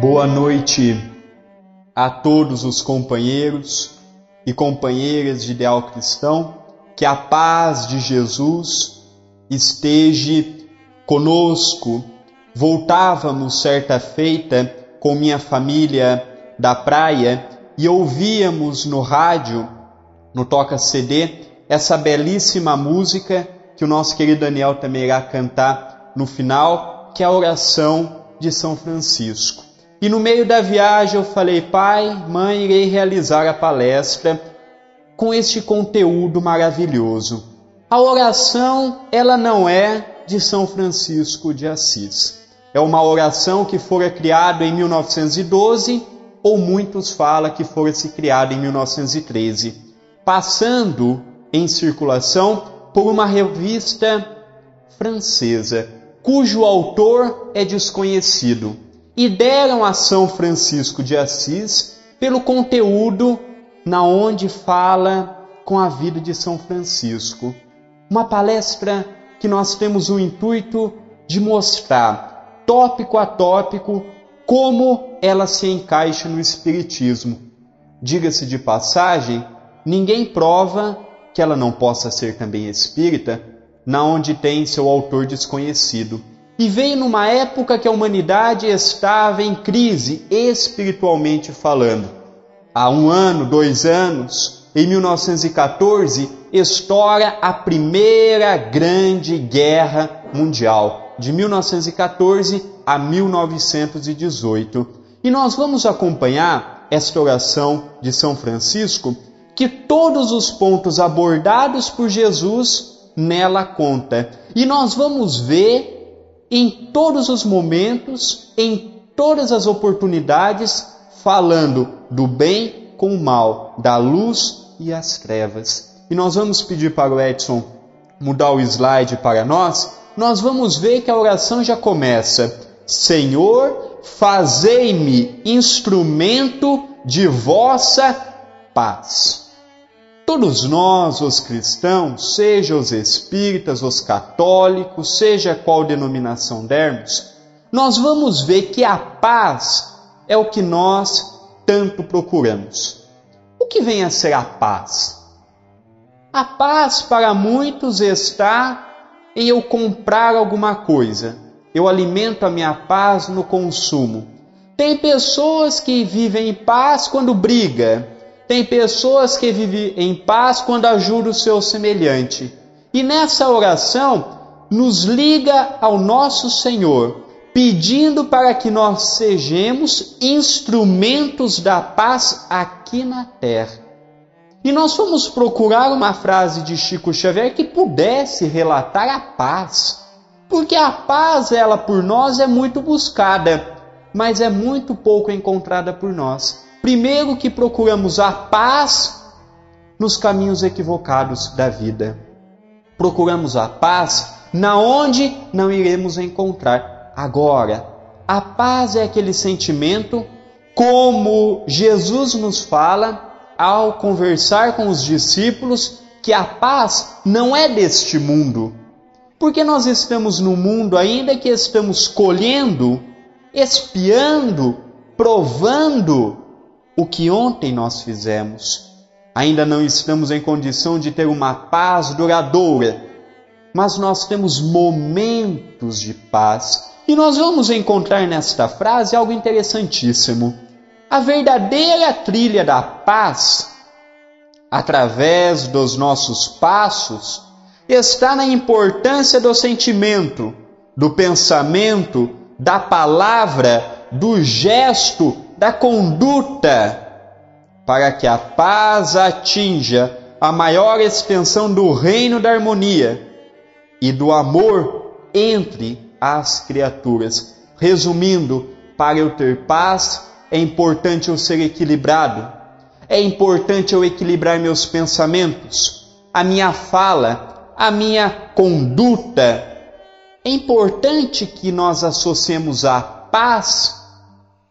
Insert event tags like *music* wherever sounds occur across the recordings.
Boa noite a todos os companheiros e companheiras de Ideal Cristão. Que a paz de Jesus esteja conosco. Voltávamos certa feita com minha família da praia e ouvíamos no rádio, no Toca CD, essa belíssima música que o nosso querido Daniel também irá cantar no final, que é a oração de São Francisco. E no meio da viagem eu falei, pai, mãe, irei realizar a palestra com este conteúdo maravilhoso. A oração, ela não é de São Francisco de Assis. É uma oração que fora criada em 1912 ou muitos falam que fora se criada em 1913, passando em circulação por uma revista francesa, cujo autor é desconhecido e deram a São Francisco de Assis pelo conteúdo na onde fala com a vida de São Francisco. Uma palestra que nós temos o intuito de mostrar, tópico a tópico, como ela se encaixa no Espiritismo. Diga-se de passagem, ninguém prova que ela não possa ser também espírita, na onde tem seu autor desconhecido e veio numa época que a humanidade estava em crise, espiritualmente falando. Há um ano, dois anos, em 1914, estoura a primeira grande guerra mundial, de 1914 a 1918. E nós vamos acompanhar esta oração de São Francisco, que todos os pontos abordados por Jesus nela conta. E nós vamos ver em todos os momentos, em todas as oportunidades, falando do bem com o mal, da luz e as trevas. E nós vamos pedir para o Edson mudar o slide para nós. Nós vamos ver que a oração já começa: Senhor, fazei-me instrumento de vossa paz. Todos nós, os cristãos, seja os espíritas, os católicos, seja qual denominação dermos, nós vamos ver que a paz é o que nós tanto procuramos. O que vem a ser a paz? A paz para muitos está em eu comprar alguma coisa. Eu alimento a minha paz no consumo. Tem pessoas que vivem em paz quando briga, tem pessoas que vivem em paz quando ajudam o seu semelhante. E nessa oração, nos liga ao nosso Senhor, pedindo para que nós sejamos instrumentos da paz aqui na terra. E nós fomos procurar uma frase de Chico Xavier que pudesse relatar a paz. Porque a paz, ela por nós é muito buscada, mas é muito pouco encontrada por nós. Primeiro que procuramos a paz nos caminhos equivocados da vida. Procuramos a paz na onde não iremos encontrar. Agora, a paz é aquele sentimento como Jesus nos fala ao conversar com os discípulos que a paz não é deste mundo. Porque nós estamos no mundo ainda que estamos colhendo, espiando, provando o que ontem nós fizemos. Ainda não estamos em condição de ter uma paz duradoura, mas nós temos momentos de paz. E nós vamos encontrar nesta frase algo interessantíssimo. A verdadeira trilha da paz, através dos nossos passos, está na importância do sentimento, do pensamento, da palavra, do gesto da conduta para que a paz atinja a maior extensão do reino da harmonia e do amor entre as criaturas. Resumindo, para eu ter paz, é importante eu ser equilibrado, é importante eu equilibrar meus pensamentos, a minha fala, a minha conduta. É importante que nós associemos a paz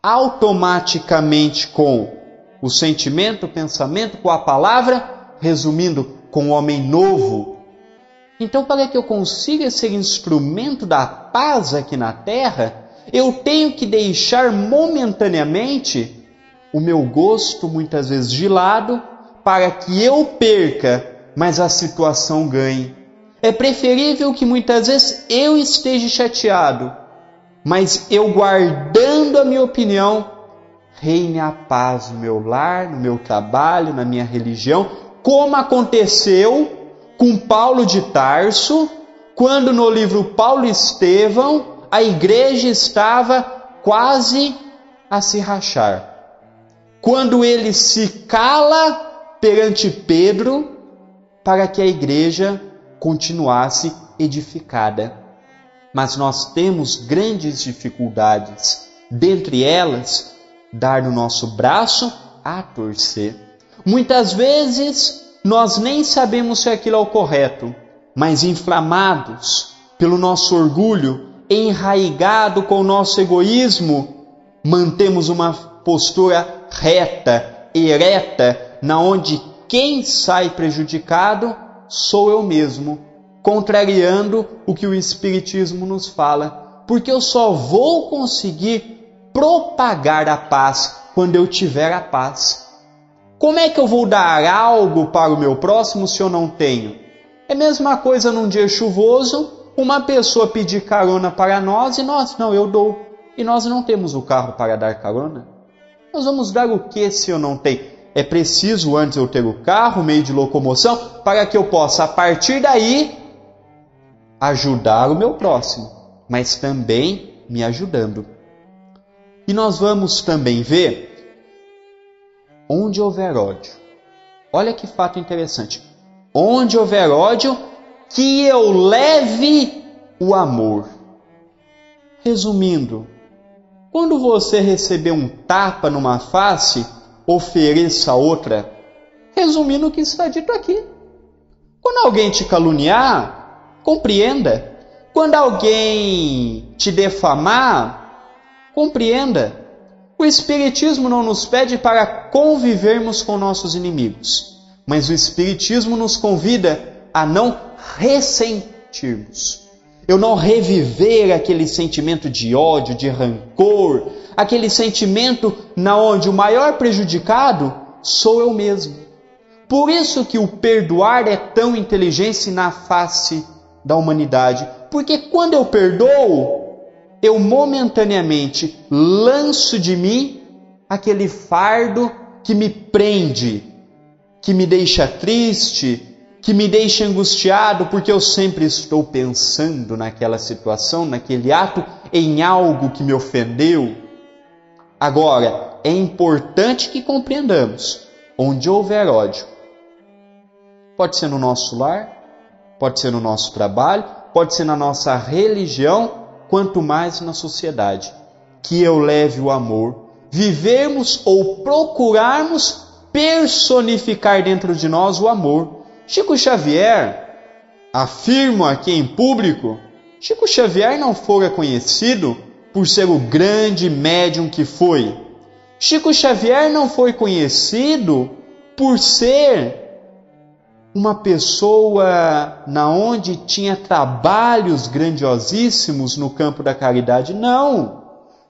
automaticamente com o sentimento, o pensamento, com a palavra, resumindo, com o homem novo. Então, para que eu consiga ser instrumento da paz aqui na terra, Eu tenho que deixar momentaneamente o meu gosto, muitas vezes de lado, para que eu perca, mas a situação ganhe. É preferível que muitas vezes eu esteja chateado, mas eu guardando a minha opinião, reine a paz no meu lar, no meu trabalho, na minha religião, como aconteceu com Paulo de Tarso, quando no livro Paulo e Estevão a igreja estava quase a se rachar. Quando ele se cala perante Pedro para que a igreja continuasse edificada. Mas nós temos grandes dificuldades, dentre elas, dar o nosso braço a torcer. Muitas vezes nós nem sabemos se aquilo é o correto, mas inflamados pelo nosso orgulho, enraigado com o nosso egoísmo, mantemos uma postura reta, ereta, na onde quem sai prejudicado sou eu mesmo, contrariando o que o Espiritismo nos fala, porque eu só vou conseguir propagar a paz quando eu tiver a paz. Como é que eu vou dar algo para o meu próximo se eu não tenho? É a mesma coisa num dia chuvoso, uma pessoa pedir carona para nós e nós, não, eu dou. E nós não temos o carro para dar carona. Nós vamos dar o que se eu não tenho? É preciso antes eu ter o carro, meio de locomoção, para que eu possa, a partir daí, ajudar o meu próximo, mas também me ajudando. E nós vamos também ver onde houver ódio. Olha que fato interessante. Onde houver ódio, que eu leve o amor. Resumindo, quando você receber um tapa numa face, ofereça outra. Resumindo o que está dito aqui. Quando alguém te caluniar, compreenda. Quando alguém te defamar, compreenda. O Espiritismo não nos pede para convivermos com nossos inimigos, mas o Espiritismo nos convida a não ressentirmos eu não reviver aquele sentimento de ódio, de rancor, aquele sentimento na onde o maior prejudicado sou eu mesmo. Por isso que o perdoar é tão inteligente na face da humanidade, porque quando eu perdoo, eu momentaneamente lanço de mim aquele fardo que me prende, que me deixa triste, que me deixa angustiado porque eu sempre estou pensando naquela situação, naquele ato, em algo que me ofendeu. Agora, é importante que compreendamos: onde houver ódio, pode ser no nosso lar, pode ser no nosso trabalho, pode ser na nossa religião, quanto mais na sociedade, que eu leve o amor, vivemos ou procurarmos personificar dentro de nós o amor. Chico Xavier, afirmo aqui em público, Chico Xavier não fora conhecido por ser o grande médium que foi. Chico Xavier não foi conhecido por ser uma pessoa na onde tinha trabalhos grandiosíssimos no campo da caridade. Não.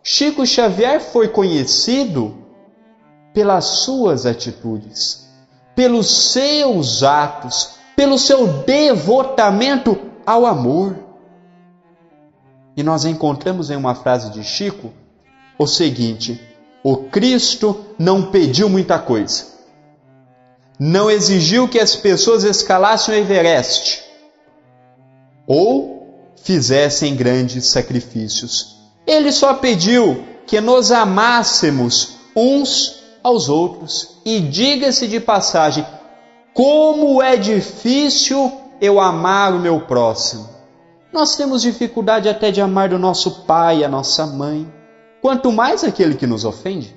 Chico Xavier foi conhecido pelas suas atitudes pelos seus atos, pelo seu devotamento ao amor. E nós encontramos em uma frase de Chico o seguinte: o Cristo não pediu muita coisa. Não exigiu que as pessoas escalassem o Everest ou fizessem grandes sacrifícios. Ele só pediu que nos amássemos uns aos outros. E diga-se de passagem, como é difícil eu amar o meu próximo. Nós temos dificuldade até de amar o nosso pai, a nossa mãe, quanto mais aquele que nos ofende.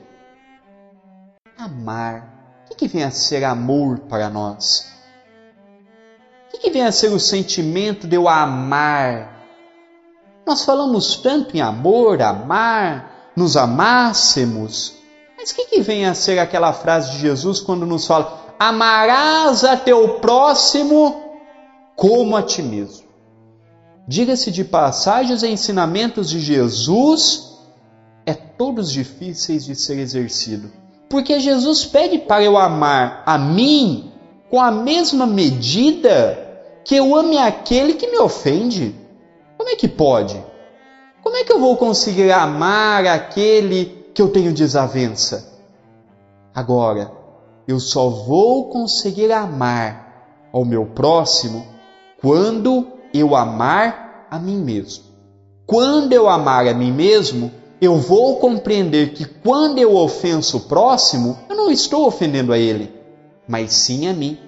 Amar. Que, vem a ser amor para nós? O que vem a ser o sentimento de eu amar? Nós falamos tanto em amor, amar, nos amássemos, mas o que, que vem a ser aquela frase de Jesus quando nos fala: amarás a teu próximo como a ti mesmo? Diga-se de passagens e ensinamentos de Jesus todos difíceis de ser exercido. Porque Jesus pede para eu amar a mim com a mesma medida que eu ame aquele que me ofende. Como é que pode? Como é que eu vou conseguir amar aquele que eu tenho desavença? Agora, eu só vou conseguir amar ao meu próximo quando eu amar a mim mesmo. Quando eu amar a mim mesmo, eu vou compreender que quando eu ofenso o próximo, eu não estou ofendendo a ele, mas sim a mim.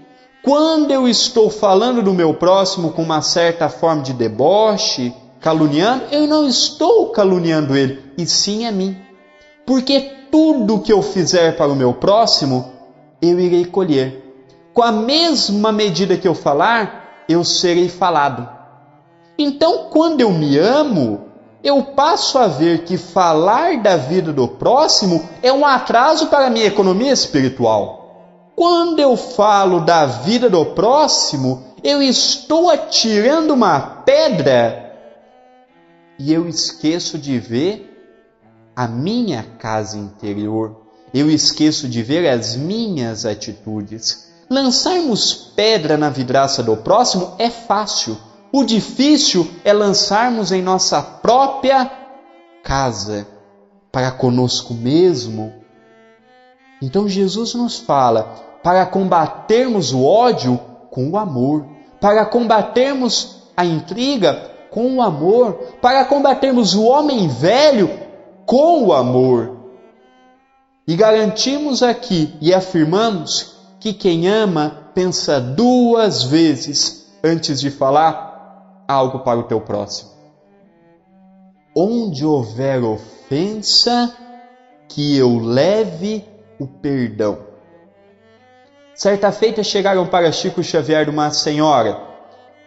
Quando eu estou falando do meu próximo com uma certa forma de deboche, caluniando, eu não estou caluniando ele, e sim a mim. Porque tudo que eu fizer para o meu próximo, eu irei colher. Com a mesma medida que eu falar, eu serei falado. Então, quando eu me amo, eu passo a ver que falar da vida do próximo é um atraso para a minha economia espiritual. Quando eu falo da vida do próximo, eu estou atirando uma pedra e eu esqueço de ver a minha casa interior. Eu esqueço de ver as minhas atitudes. Lançarmos pedra na vidraça do próximo é fácil o difícil é lançarmos em nossa própria casa, para conosco mesmo. Então Jesus nos fala para combatermos o ódio com o amor, para combatermos a intriga com o amor, para combatermos o homem velho com o amor. E garantimos aqui e afirmamos que quem ama pensa duas vezes antes de falar algo para o teu próximo. Onde houver ofensa, que eu leve o perdão. Certa feita chegaram para Chico Xavier uma senhora.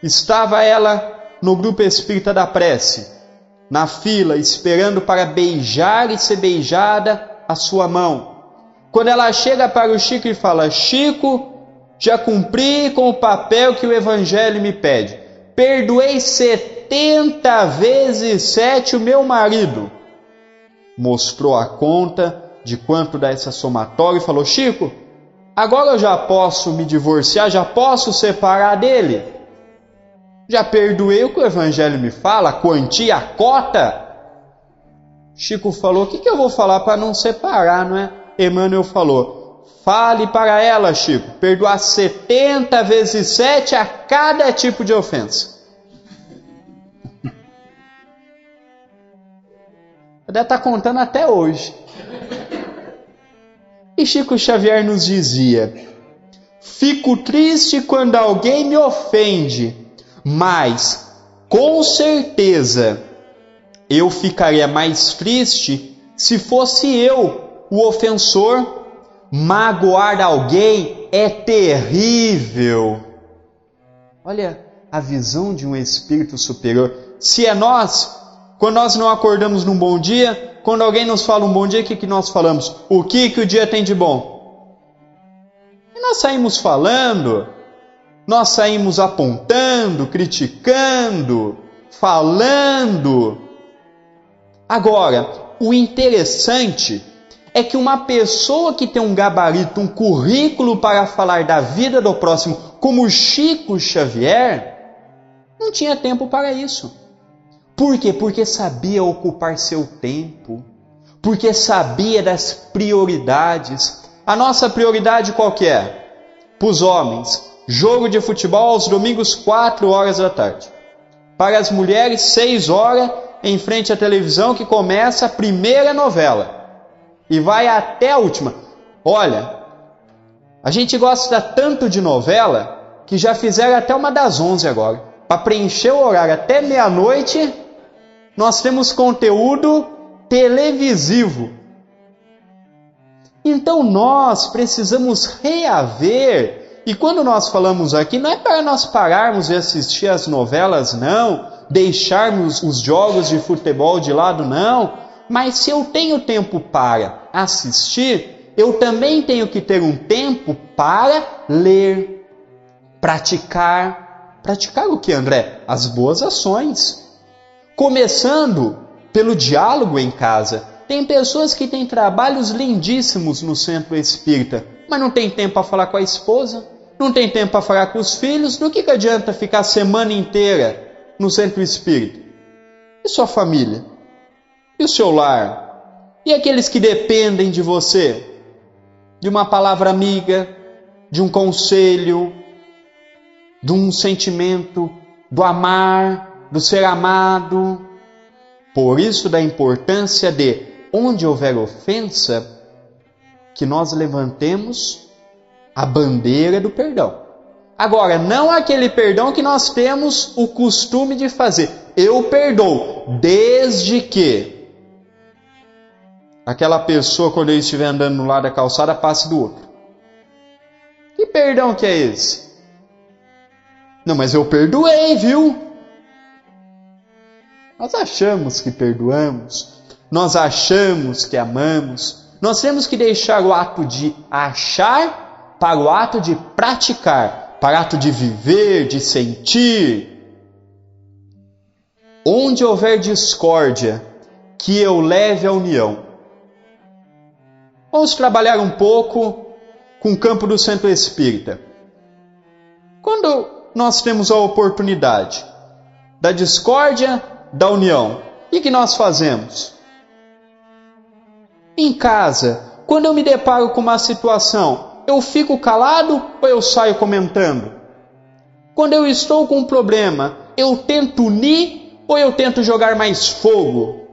Estava ela no grupo espírita da prece, na fila, esperando para beijar e ser beijada a sua mão. Quando ela chega para o Chico e fala: Chico, já cumpri com o papel que o Evangelho me pede perdoei setenta vezes sete o meu marido. Mostrou a conta de quanto dá essa somatória e falou: Chico, agora eu já posso me divorciar, já posso separar dele. Já perdoei o que o Evangelho me fala, a quantia, a cota. Chico falou: O que, que eu vou falar para não separar, não é? Emmanuel falou: Fale para ela, Chico, perdoar 70 vezes 7 a cada tipo de ofensa. *laughs* Deve estar tá contando até hoje. E Chico Xavier nos dizia: Fico triste quando alguém me ofende, mas com certeza eu ficaria mais triste se fosse eu o ofensor. Magoar alguém é terrível. Olha a visão de um espírito superior. Se é nós, quando nós não acordamos num bom dia, quando alguém nos fala um bom dia, o que, que nós falamos? O que, que o dia tem de bom? E nós saímos falando, nós saímos apontando, criticando, falando. Agora, o interessante é que uma pessoa que tem um gabarito, um currículo para falar da vida do próximo, como Chico Xavier, não tinha tempo para isso. Por quê? Porque sabia ocupar seu tempo, porque sabia das prioridades. A nossa prioridade qual que é? Para os homens, jogo de futebol aos domingos, 4 horas da tarde. Para as mulheres, 6 horas em frente à televisão que começa a primeira novela e vai até a última. Olha, a gente gosta tanto de novela que já fizeram até uma das 11 agora. Para preencher o horário até meia-noite, nós temos conteúdo televisivo. Então nós precisamos reaver, e quando nós falamos aqui, não é para nós pararmos de assistir as novelas, não, deixarmos os jogos de futebol de lado, não, mas se eu tenho tempo para assistir, eu também tenho que ter um tempo para ler, praticar. Praticar o que, André? As boas ações. Começando pelo diálogo em casa. Tem pessoas que têm trabalhos lindíssimos no centro espírita, mas não tem tempo para falar com a esposa, não tem tempo para falar com os filhos. Do que, que adianta ficar a semana inteira no centro espírita? E sua família? E o seu lar? E aqueles que dependem de você? De uma palavra amiga, de um conselho, de um sentimento do amar, do ser amado. Por isso, da importância de, onde houver ofensa, que nós levantemos a bandeira do perdão. Agora, não aquele perdão que nós temos o costume de fazer. Eu perdoo, desde que aquela pessoa, quando eu estiver andando no lado da calçada, passe do outro. Que perdão que é esse? Não, mas eu perdoei, viu? Nós achamos que perdoamos, nós achamos que amamos, nós temos que deixar o ato de achar para o ato de praticar, para o ato de viver, de sentir. Onde houver discórdia, que eu leve a união. Vamos trabalhar um pouco com o campo do centro espírita. Quando nós temos a oportunidade da discórdia, da união, o que nós fazemos? Em casa, quando eu me deparo com uma situação, eu fico calado ou eu saio comentando? Quando eu estou com um problema, eu tento unir ou eu tento jogar mais fogo?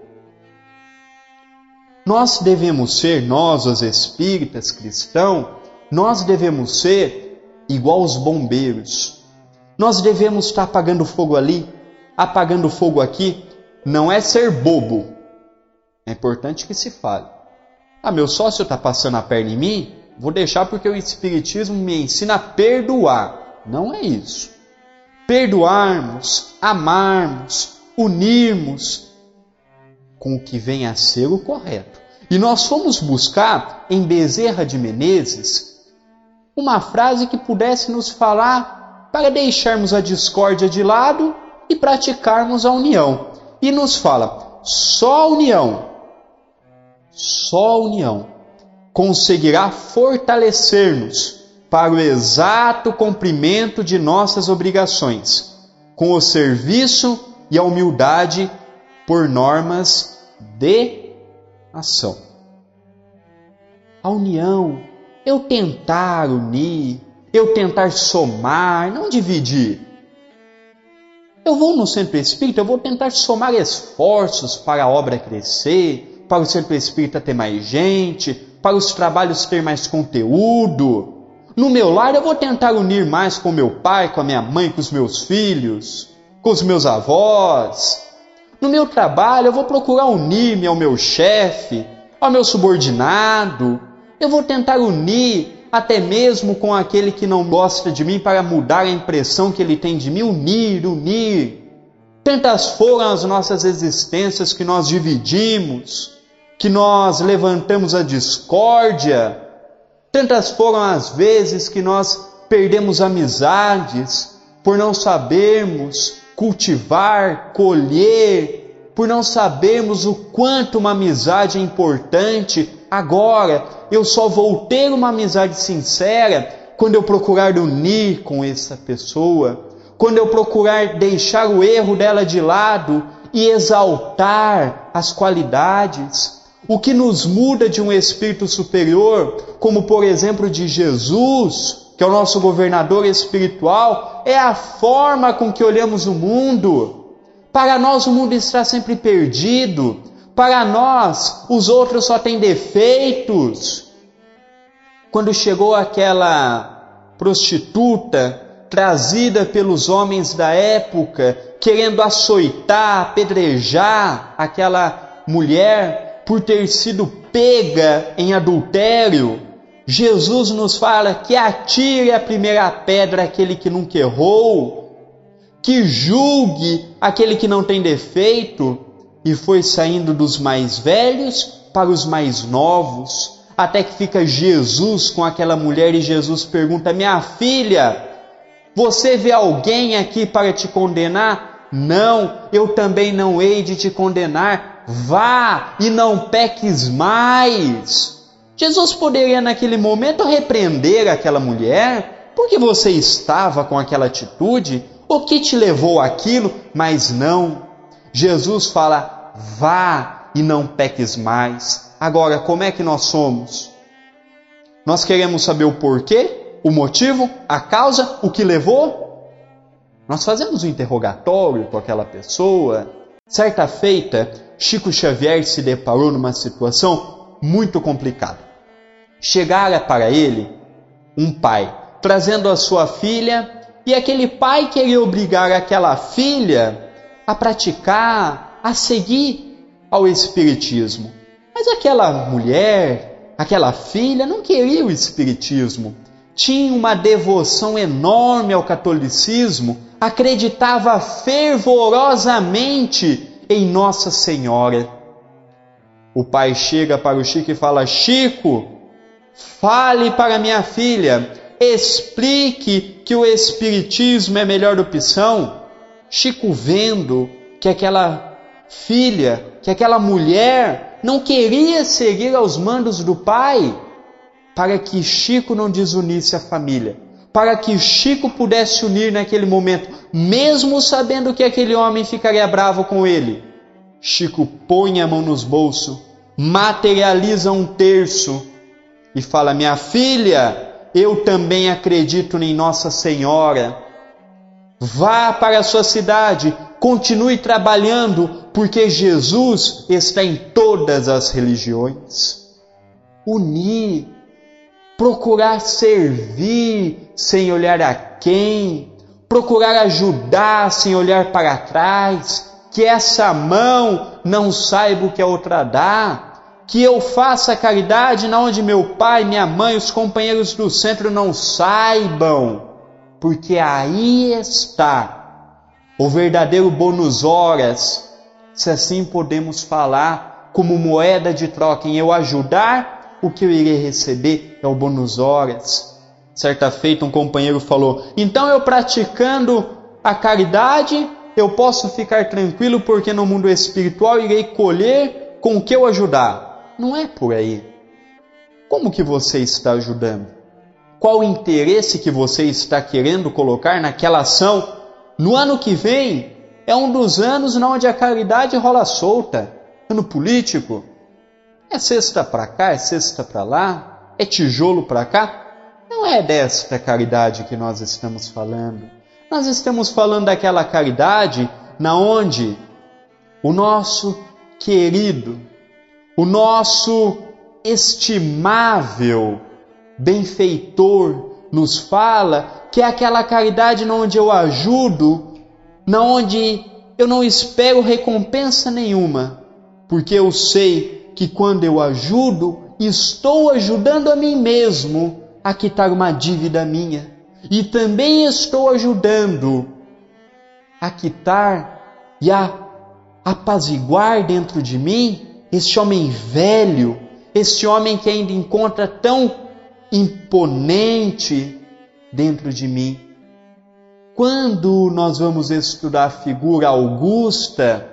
Nós devemos ser, nós, os espíritas cristãos, nós devemos ser igual os bombeiros. Nós devemos estar apagando fogo ali, apagando fogo aqui. Não é ser bobo. É importante que se fale. Ah, meu sócio está passando a perna em mim? Vou deixar porque o Espiritismo me ensina a perdoar. Não é isso. Perdoarmos, amarmos, unirmos com o que vem a ser o correto. E nós fomos buscar em Bezerra de Menezes uma frase que pudesse nos falar para deixarmos a discórdia de lado e praticarmos a união. E nos fala: só a união só a união conseguirá fortalecer-nos para o exato cumprimento de nossas obrigações, com o serviço e a humildade por normas de ação. A união, eu tentar unir, eu tentar somar, não dividir. Eu vou no centro espírita, eu vou tentar somar esforços para a obra crescer, para o centro espírita ter mais gente, para os trabalhos ter mais conteúdo. No meu lar eu vou tentar unir mais com meu pai, com a minha mãe, com os meus filhos, com os meus avós. No meu trabalho eu vou procurar unir-me ao meu chefe, ao meu subordinado. Eu vou tentar unir até mesmo com aquele que não gosta de mim para mudar a impressão que ele tem de mim, unir, unir. Tantas foram as nossas existências que nós dividimos, que nós levantamos a discórdia, tantas foram as vezes que nós perdemos amizades por não sabermos cultivar, colher, por não sabermos o quanto uma amizade é importante. Agora, eu só vou ter uma amizade sincera quando eu procurar unir com essa pessoa, quando eu procurar deixar o erro dela de lado e exaltar as qualidades. O que nos muda de um espírito superior, como por exemplo de Jesus, que é o nosso governador espiritual, é a forma com que olhamos o mundo. Para nós, o mundo está sempre perdido. Para nós, os outros só têm defeitos. Quando chegou aquela prostituta trazida pelos homens da época, querendo açoitar, apedrejar aquela mulher, por ter sido pega em adultério, Jesus nos fala que atire a primeira pedra aquele que nunca errou, que julgue aquele que não tem defeito, e foi saindo dos mais velhos para os mais novos, até que fica Jesus com aquela mulher e Jesus pergunta: Minha filha, você vê alguém aqui para te condenar? Não, eu também não hei de te condenar vá e não peques mais. Jesus poderia naquele momento repreender aquela mulher, porque você estava com aquela atitude, o que te levou aquilo, mas não. Jesus fala: vá e não peques mais. Agora, como é que nós somos? Nós queremos saber o porquê, o motivo, a causa, o que levou? Nós fazemos um interrogatório com aquela pessoa. Certa feita, Chico Xavier se deparou numa situação muito complicada. Chegara para ele um pai trazendo a sua filha e aquele pai queria obrigar aquela filha a praticar, a seguir ao Espiritismo. Mas aquela mulher, aquela filha, não queria o Espiritismo. Tinha uma devoção enorme ao catolicismo, acreditava fervorosamente em Nossa Senhora. O pai chega para o Chico e fala: Chico, fale para minha filha, explique que o Espiritismo é a melhor opção. Chico, vendo que aquela filha, que aquela mulher não queria seguir aos mandos do pai para que Chico não desunisse a família, para que Chico pudesse unir naquele momento, mesmo sabendo que aquele homem ficaria bravo com ele. Chico põe a mão nos bolsos, materializa um terço e fala: Minha filha, eu também acredito em Nossa Senhora. Vá para a sua cidade, continue trabalhando, porque Jesus está em todas as religiões. Unir, procurar servir sem olhar a quem, procurar ajudar sem olhar para trás, que essa mão não saiba o que a outra dá, que eu faça caridade na onde meu pai, minha mãe, os companheiros do centro não saibam, porque aí está o verdadeiro bônus horas, se assim podemos falar, como moeda de troca em eu ajudar, o que eu irei receber é o bônus horas. Certa feita um companheiro falou: "Então eu praticando a caridade, eu posso ficar tranquilo porque no mundo espiritual irei colher com o que eu ajudar". Não é por aí. Como que você está ajudando? Qual o interesse que você está querendo colocar naquela ação no ano que vem é um dos anos onde a caridade rola solta. Ano político. É cesta para cá, é cesta para lá, é tijolo para cá. Não é desta caridade que nós estamos falando. Nós estamos falando daquela caridade na onde o nosso querido, o nosso estimável benfeitor nos fala que é aquela caridade onde eu ajudo, na onde eu não espero recompensa nenhuma, porque eu sei que quando eu ajudo, estou ajudando a mim mesmo a quitar uma dívida minha, e também estou ajudando a quitar e a apaziguar dentro de mim este homem velho, este homem que ainda encontra tão imponente dentro de mim. Quando nós vamos estudar a figura augusta,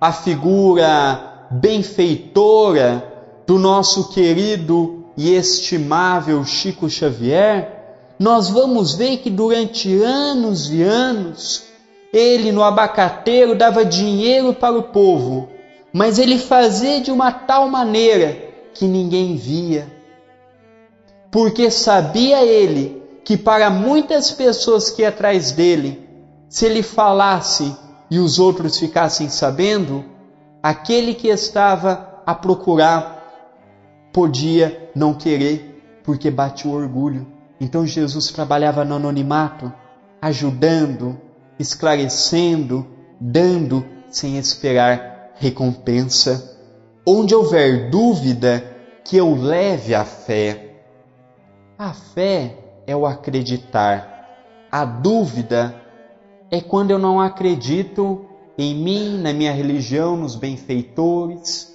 a figura benfeitora do nosso querido e estimável Chico Xavier, nós vamos ver que durante anos e anos ele no abacateiro dava dinheiro para o povo, mas ele fazia de uma tal maneira que ninguém via porque sabia ele que para muitas pessoas que atrás dele, se ele falasse e os outros ficassem sabendo, aquele que estava a procurar podia não querer, porque bate o orgulho. Então Jesus trabalhava no anonimato, ajudando, esclarecendo, dando sem esperar recompensa. Onde houver dúvida, que eu leve a fé. A fé é o acreditar. A dúvida é quando eu não acredito em mim, na minha religião, nos benfeitores.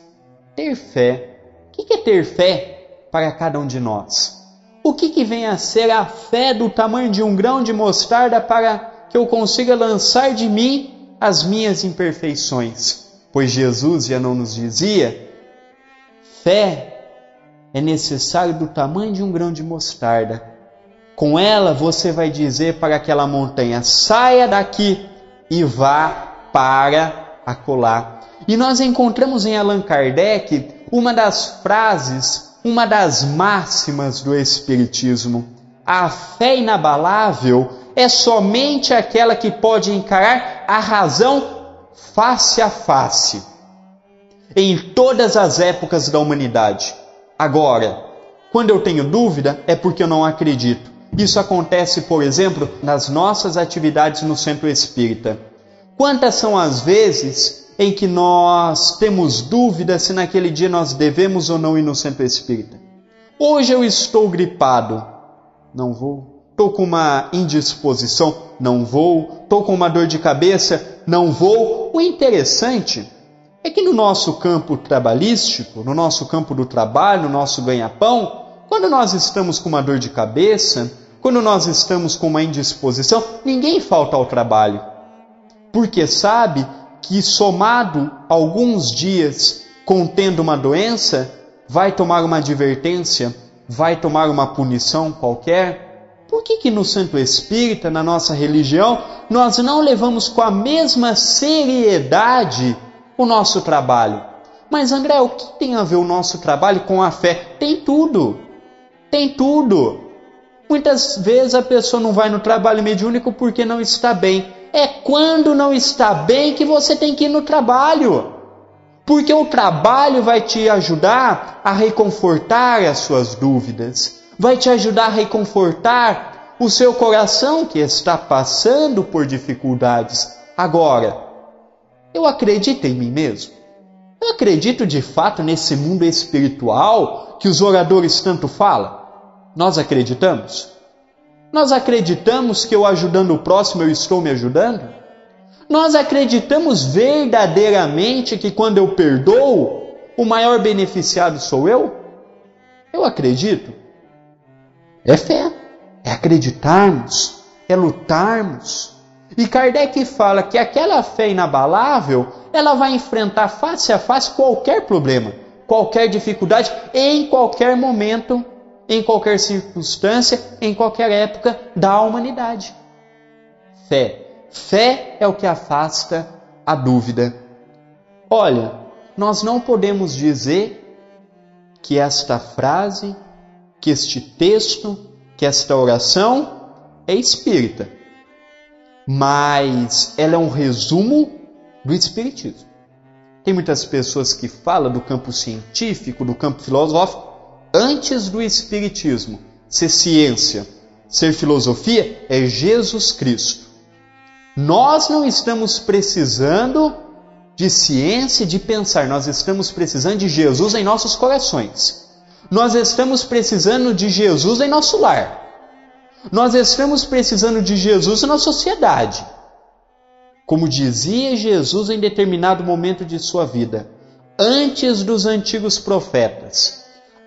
Ter fé. O que é ter fé para cada um de nós? O que, que vem a ser a fé do tamanho de um grão de mostarda para que eu consiga lançar de mim as minhas imperfeições? Pois Jesus já não nos dizia: fé é necessário do tamanho de um grão de mostarda. Com ela você vai dizer para aquela montanha: saia daqui e vá para acolá. E nós encontramos em Allan Kardec uma das frases, uma das máximas do Espiritismo. A fé inabalável é somente aquela que pode encarar a razão face a face em todas as épocas da humanidade. Agora, quando eu tenho dúvida, é porque eu não acredito. Isso acontece, por exemplo, nas nossas atividades no centro espírita. Quantas são as vezes em que nós temos dúvida se naquele dia nós devemos ou não ir no centro espírita? Hoje eu estou gripado, não vou. Estou com uma indisposição, não vou. Estou com uma dor de cabeça, não vou. O interessante é que no nosso campo trabalhístico, no nosso campo do trabalho, no nosso ganha-pão, quando nós estamos com uma dor de cabeça, quando nós estamos com uma indisposição, ninguém falta ao trabalho. Porque sabe que somado alguns dias contendo uma doença, vai tomar uma advertência, vai tomar uma punição qualquer? Por que, que no Santo Espírita, na nossa religião, nós não levamos com a mesma seriedade o nosso trabalho? Mas André, o que tem a ver o nosso trabalho com a fé? Tem tudo. Tem tudo. Muitas vezes a pessoa não vai no trabalho mediúnico porque não está bem. É quando não está bem que você tem que ir no trabalho. Porque o trabalho vai te ajudar a reconfortar as suas dúvidas, vai te ajudar a reconfortar o seu coração que está passando por dificuldades. Agora, eu acredito em mim mesmo. Eu acredito de fato nesse mundo espiritual que os oradores tanto falam. Nós acreditamos? Nós acreditamos que eu ajudando o próximo eu estou me ajudando? Nós acreditamos verdadeiramente que quando eu perdoo, o maior beneficiado sou eu? Eu acredito. É fé, é acreditarmos, é lutarmos. E Kardec fala que aquela fé inabalável, ela vai enfrentar face a face qualquer problema, qualquer dificuldade, em qualquer momento em qualquer circunstância, em qualquer época da humanidade. Fé. Fé é o que afasta a dúvida. Olha, nós não podemos dizer que esta frase, que este texto, que esta oração é espírita, mas ela é um resumo do espiritismo. Tem muitas pessoas que falam do campo científico, do campo filosófico, antes do Espiritismo ser ciência, ser filosofia, é Jesus Cristo. Nós não estamos precisando de ciência, de pensar, nós estamos precisando de Jesus em nossos corações. Nós estamos precisando de Jesus em nosso lar. Nós estamos precisando de Jesus na sociedade. Como dizia Jesus em determinado momento de sua vida, antes dos antigos profetas,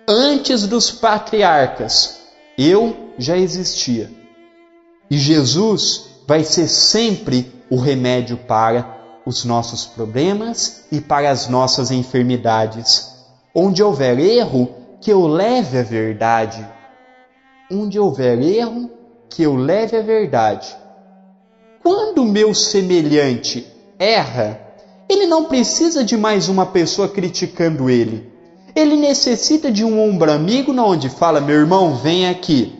antes dos patriarcas, eu já existia. E Jesus vai ser sempre o remédio para os nossos problemas e para as nossas enfermidades. Onde houver erro, que eu leve a verdade. Onde houver erro, que eu leve a verdade. Quando o meu semelhante erra, ele não precisa de mais uma pessoa criticando ele ele necessita de um ombro amigo onde fala: meu irmão, vem aqui.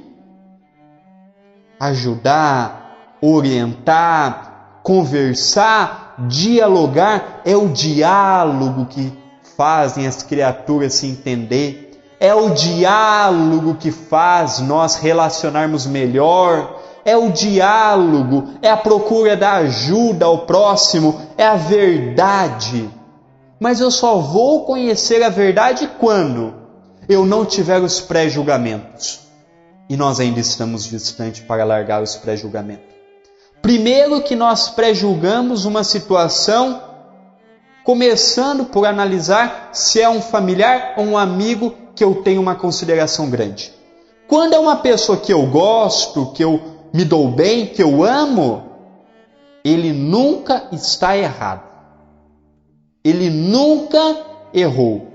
Ajudar, orientar, conversar, dialogar é o diálogo que fazem as criaturas se entender. É o diálogo que faz nós relacionarmos melhor. É o diálogo, é a procura da ajuda ao próximo, é a verdade mas eu só vou conhecer a verdade quando eu não tiver os pré-julgamentos. E nós ainda estamos distantes para largar os pré-julgamentos. Primeiro que nós pré-julgamos uma situação, começando por analisar se é um familiar ou um amigo que eu tenho uma consideração grande. Quando é uma pessoa que eu gosto, que eu me dou bem, que eu amo, ele nunca está errado Ele nunca errou.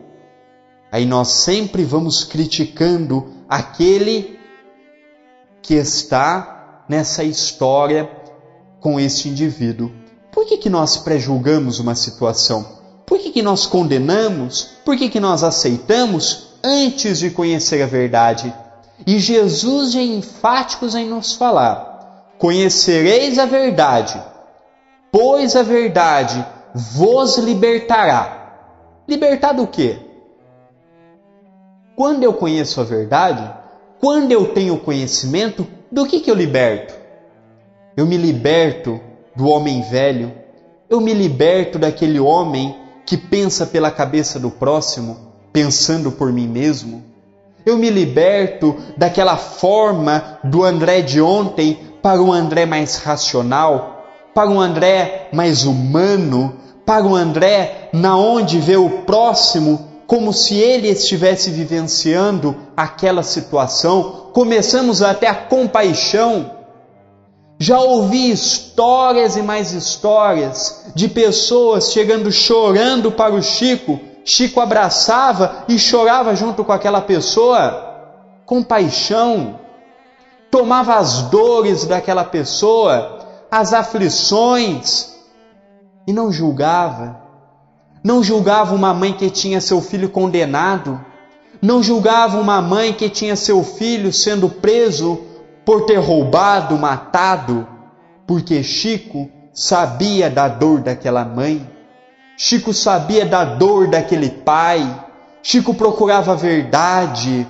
Aí nós sempre vamos criticando aquele que está nessa história com este indivíduo. Por que, que nós prejulgamos uma situação? Por que, que nós condenamos? Por que, que nós aceitamos antes de conhecer a verdade? E Jesus é enfático em nos falar: Conhecereis a verdade, pois a verdade vos libertará. Libertar do quê? Quando eu conheço a verdade, quando eu tenho conhecimento, do que, que eu liberto? Eu me liberto do homem velho, eu me liberto daquele homem que pensa pela cabeça do próximo, pensando por mim mesmo. Eu me liberto daquela forma do André de ontem para um André mais racional, para um André mais humano, para um André na onde vê o próximo como se ele estivesse vivenciando aquela situação. Começamos até a compaixão. Já ouvi histórias e mais histórias de pessoas chegando chorando para o Chico Chico abraçava e chorava junto com aquela pessoa, com paixão, tomava as dores daquela pessoa, as aflições, e não julgava. Não julgava uma mãe que tinha seu filho condenado, não julgava uma mãe que tinha seu filho sendo preso por ter roubado, matado, porque Chico sabia da dor daquela mãe Chico sabia da dor daquele pai. Chico procurava a verdade.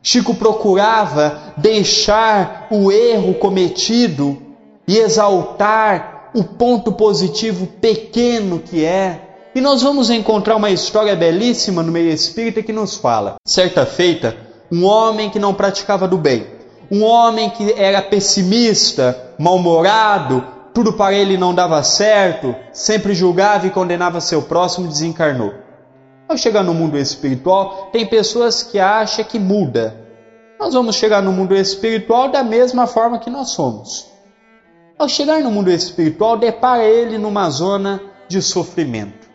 Chico procurava deixar o erro cometido e exaltar o ponto positivo pequeno que é. E nós vamos encontrar uma história belíssima no meio espírita que nos fala. Certa feita, um homem que não praticava do bem, um homem que era pessimista, mal-humorado, tudo para ele não dava certo, sempre julgava e condenava seu próximo, desencarnou. Ao chegar no mundo espiritual, tem pessoas que acham que muda. Nós vamos chegar no mundo espiritual da mesma forma que nós somos. Ao chegar no mundo espiritual, depara ele numa zona de sofrimento.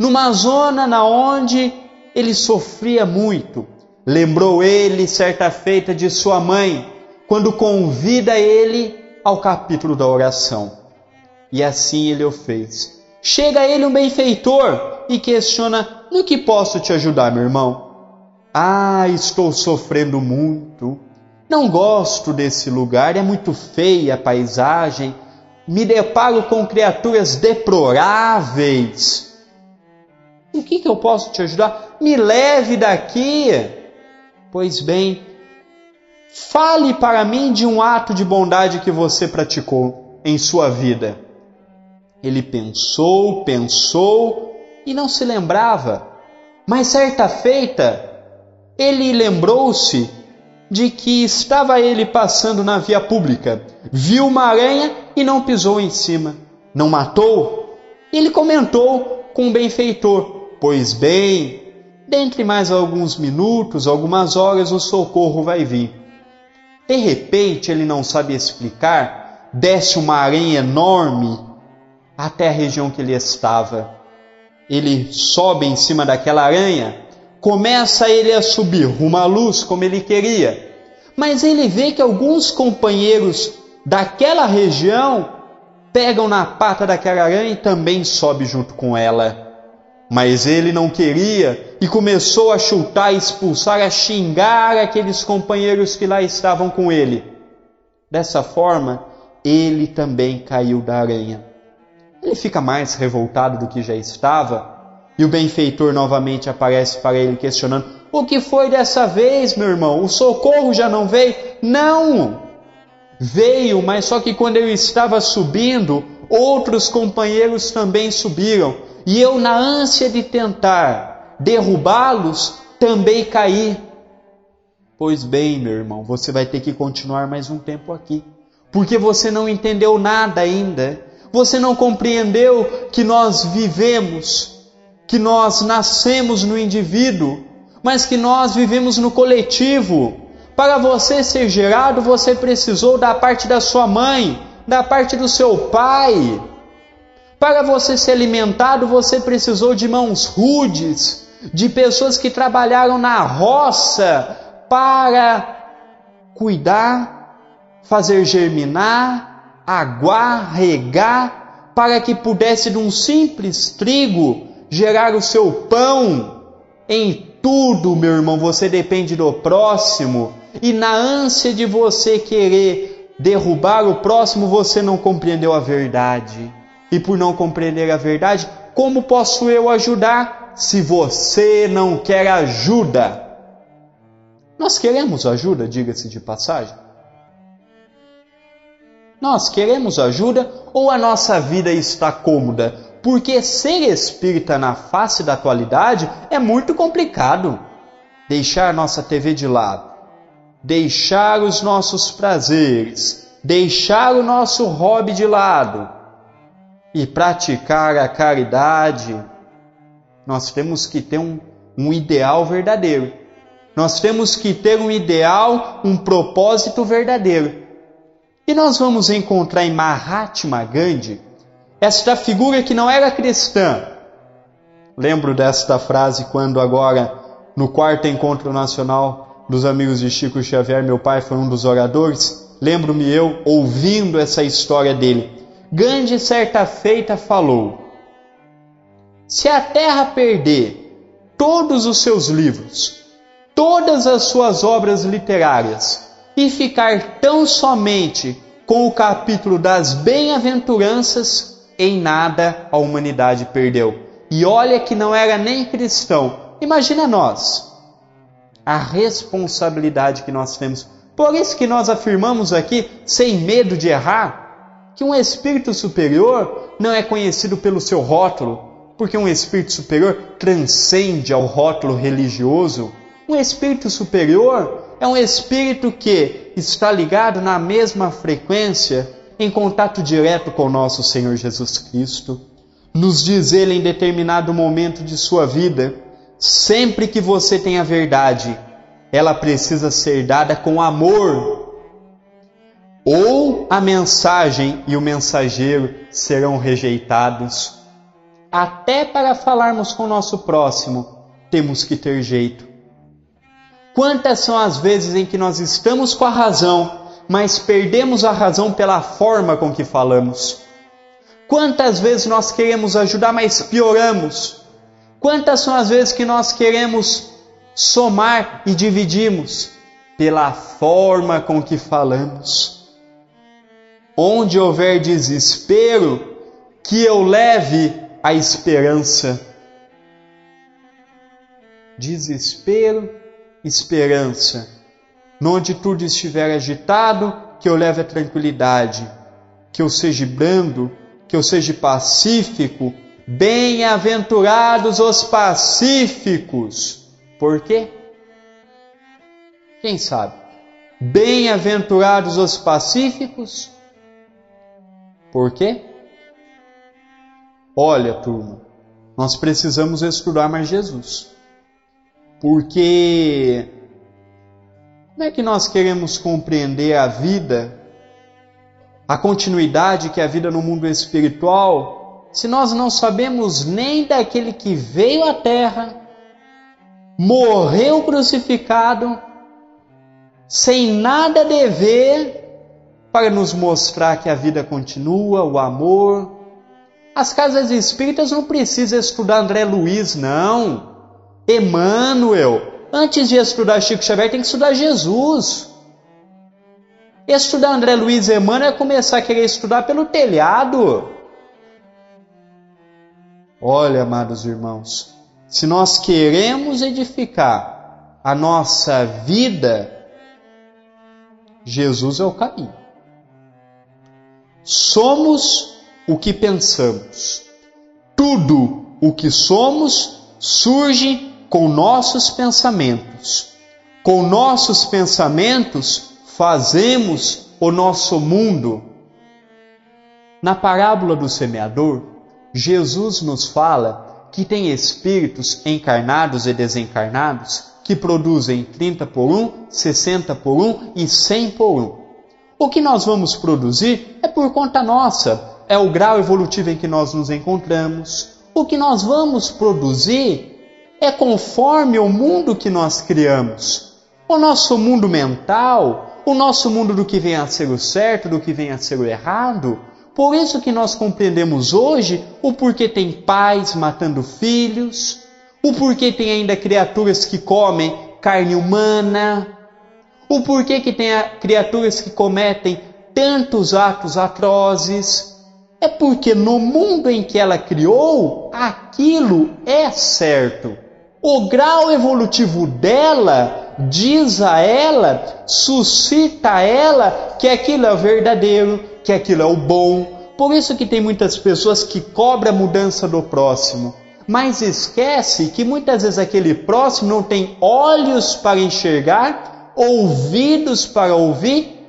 Numa zona na onde ele sofria muito. Lembrou ele certa feita de sua mãe, quando convida ele ao capítulo da oração. E assim ele o fez. Chega a ele um benfeitor e questiona: No que posso te ajudar, meu irmão? Ah, estou sofrendo muito. Não gosto desse lugar, é muito feia a paisagem. Me deparo com criaturas deploráveis. O que, que eu posso te ajudar? Me leve daqui. Pois bem, Fale para mim de um ato de bondade que você praticou em sua vida. Ele pensou, pensou e não se lembrava. Mas certa feita, ele lembrou-se de que estava ele passando na via pública, viu uma aranha e não pisou em cima. Não matou? Ele comentou com o benfeitor: Pois bem, dentre mais alguns minutos, algumas horas, o socorro vai vir. De repente, ele não sabe explicar, desce uma aranha enorme até a região que ele estava. Ele sobe em cima daquela aranha, começa ele a subir rumo à luz como ele queria. Mas ele vê que alguns companheiros daquela região pegam na pata daquela aranha e também sobe junto com ela. Mas ele não queria e começou a chutar, a expulsar, a xingar aqueles companheiros que lá estavam com ele. Dessa forma, ele também caiu da aranha. Ele fica mais revoltado do que já estava, e o benfeitor novamente aparece para ele questionando: O que foi dessa vez, meu irmão? O socorro já não veio? Não! Veio, mas só que quando eu estava subindo, outros companheiros também subiram e eu, na ânsia de tentar derrubá-los, também caí. Pois bem, meu irmão, você vai ter que continuar mais um tempo aqui, porque você não entendeu nada ainda. Você não compreendeu que nós vivemos, que nós nascemos no indivíduo, mas que nós vivemos no coletivo. Para você ser gerado, você precisou da parte da sua mãe, da parte do seu pai. Para você ser alimentado, você precisou de mãos rudes, de pessoas que trabalharam na roça para cuidar, fazer germinar, aguar, regar, para que pudesse de um simples trigo gerar o seu pão. Em tudo, meu irmão, você depende do próximo, e na ânsia de você querer derrubar o próximo, você não compreendeu a verdade e por não compreender a verdade, como posso eu ajudar se você não quer ajuda? Nós queremos ajuda, diga-se de passagem. Nós queremos ajuda ou a nossa vida está cômoda? Porque ser espírita na face da atualidade é muito complicado. Deixar nossa TV de lado, deixar os nossos prazeres, deixar o nosso hobby de lado e praticar a caridade, nós temos que ter um, um ideal verdadeiro. Nós temos que ter um ideal, um propósito verdadeiro. E nós vamos encontrar em Mahatma Gandhi esta figura que não era cristã. Lembro desta frase quando agora no quarto encontro nacional dos amigos de Chico Xavier, meu pai foi um dos oradores. Lembro-me eu ouvindo essa história dele. Gandhi, certa feita, falou: Se a Terra perder todos os seus livros, todas as suas obras literárias, e ficar tão somente com o capítulo das bem-aventuranças, em nada a humanidade perdeu. E olha que não era nem cristão. Imagina nós, a responsabilidade que nós temos. Por isso que nós afirmamos aqui, sem medo de errar, que um espírito superior não é conhecido pelo seu rótulo, porque um espírito superior transcende ao rótulo religioso. Um espírito superior é um espírito que está ligado na mesma frequência, em contato direto com o nosso Senhor Jesus Cristo. Nos diz ele em determinado momento de sua vida: sempre que você tem a verdade, ela precisa ser dada com amor ou a mensagem e o mensageiro serão rejeitados. Até para falarmos com o nosso próximo, temos que ter jeito. Quantas são as vezes em que nós estamos com a razão, mas perdemos a razão pela forma com que falamos? Quantas vezes nós queremos ajudar, mas pioramos? Quantas são as vezes que nós queremos somar e dividimos pela forma com que falamos? Onde houver desespero, que eu leve a esperança. Desespero, esperança. Onde tudo estiver agitado, que eu leve a tranquilidade, que eu seja brando, que eu seja pacífico. Bem-aventurados os pacíficos. Por quê? Quem sabe? Bem-aventurados os pacíficos, por quê? Olha, turma, nós precisamos estudar mais Jesus. Porque como é que nós queremos compreender a vida, a continuidade que é a vida no mundo espiritual, se nós não sabemos nem daquele que veio à terra, morreu crucificado, sem nada dever para nos mostrar que a vida continua, o amor. As casas espíritas não precisam estudar André Luiz, não. Emmanuel. Antes de estudar Chico Xavier, tem que estudar Jesus. Estudar André Luiz e Emmanuel é começar a querer estudar pelo telhado. Olha, amados irmãos, se nós queremos edificar a nossa vida, Jesus é o caminho. Somos o que pensamos. Tudo o que somos surge com nossos pensamentos. Com nossos pensamentos fazemos o nosso mundo. Na parábola do semeador, Jesus nos fala que tem espíritos encarnados e desencarnados que produzem 30 por 1, 60 por 1 e 100 por 1. O que nós vamos produzir é por conta nossa, é o grau evolutivo em que nós nos encontramos. O que nós vamos produzir é conforme o mundo que nós criamos. O nosso mundo mental, o nosso mundo do que vem a ser o certo, do que vem a ser o errado. Por isso que nós compreendemos hoje o porquê tem pais matando filhos, o porquê tem ainda criaturas que comem carne humana, o porquê que tem criaturas que cometem tantos atos atrozes. É porque no mundo em que ela criou, aquilo é certo. O grau evolutivo dela diz a ela, suscita a ela que aquilo é o verdadeiro, que aquilo é o bom. Por isso que tem muitas pessoas que cobram a mudança do próximo, mas esquece que muitas vezes aquele próximo não tem olhos para enxergar, ouvidos para ouvir,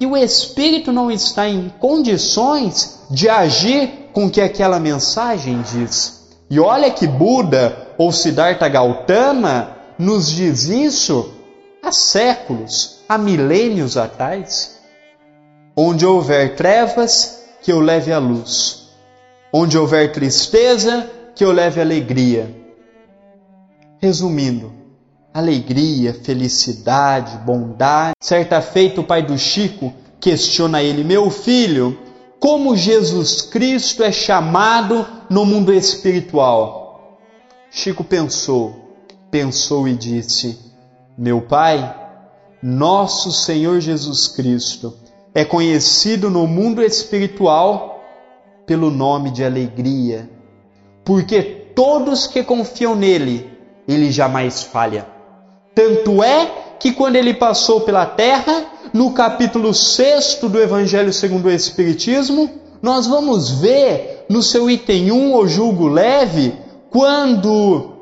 e o espírito não está em condições de agir com o que aquela mensagem diz. E olha que Buda ou Siddhartha Gautama nos diz isso há séculos, há milênios atrás. Onde houver trevas, que eu leve a luz. Onde houver tristeza, que eu leve alegria. Resumindo, alegria, felicidade, bondade. Certa feita, o pai do Chico questiona ele: Meu filho, como Jesus Cristo é chamado no mundo espiritual? Chico pensou, pensou e disse: Meu pai, nosso Senhor Jesus Cristo é conhecido no mundo espiritual pelo nome de alegria, porque todos que confiam nele, ele jamais falha. Tanto é que quando ele passou pela terra, no capítulo 6 do Evangelho segundo o Espiritismo, nós vamos ver no seu item 1, o julgo leve, quando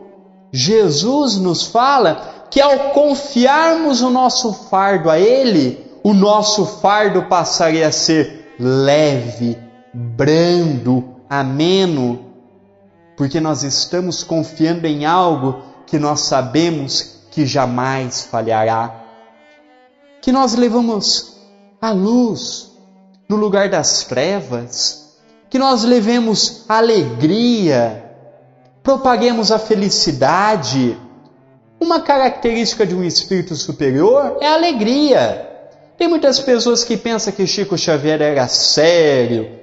Jesus nos fala que ao confiarmos o nosso fardo a Ele, o nosso fardo passaria a ser leve, brando, ameno, porque nós estamos confiando em algo que nós sabemos que jamais falhará. Que nós levamos a luz no lugar das trevas, que nós levemos alegria, propaguemos a felicidade. Uma característica de um espírito superior é a alegria. Tem muitas pessoas que pensam que Chico Xavier era sério,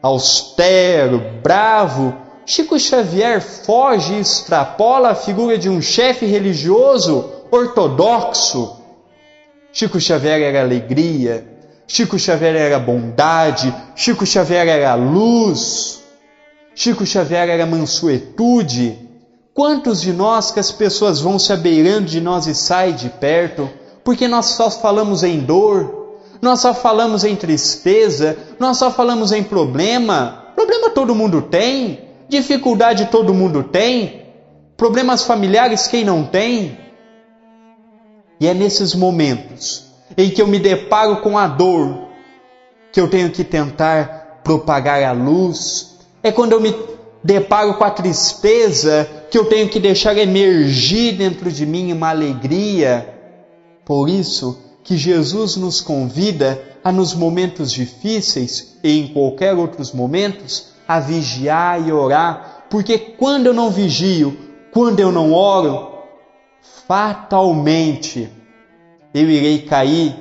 austero, bravo. Chico Xavier foge e extrapola a figura de um chefe religioso ortodoxo. Chico Xavier era alegria, Chico Xavier era bondade, Chico Xavier era luz, Chico Xavier era mansuetude. Quantos de nós que as pessoas vão se abeirando de nós e saem de perto? porque nós só falamos em dor, nós só falamos em tristeza, nós só falamos em problema. Problema todo mundo tem, dificuldade todo mundo tem, problemas familiares quem não tem. E é nesses momentos em que eu me deparo com a dor que eu tenho que tentar propagar a luz. É quando eu me deparo com a tristeza que eu tenho que deixar emergir dentro de mim uma alegria por isso que Jesus nos convida a nos momentos difíceis e em qualquer outros momentos a vigiar e orar, porque quando eu não vigio, quando eu não oro, fatalmente eu irei cair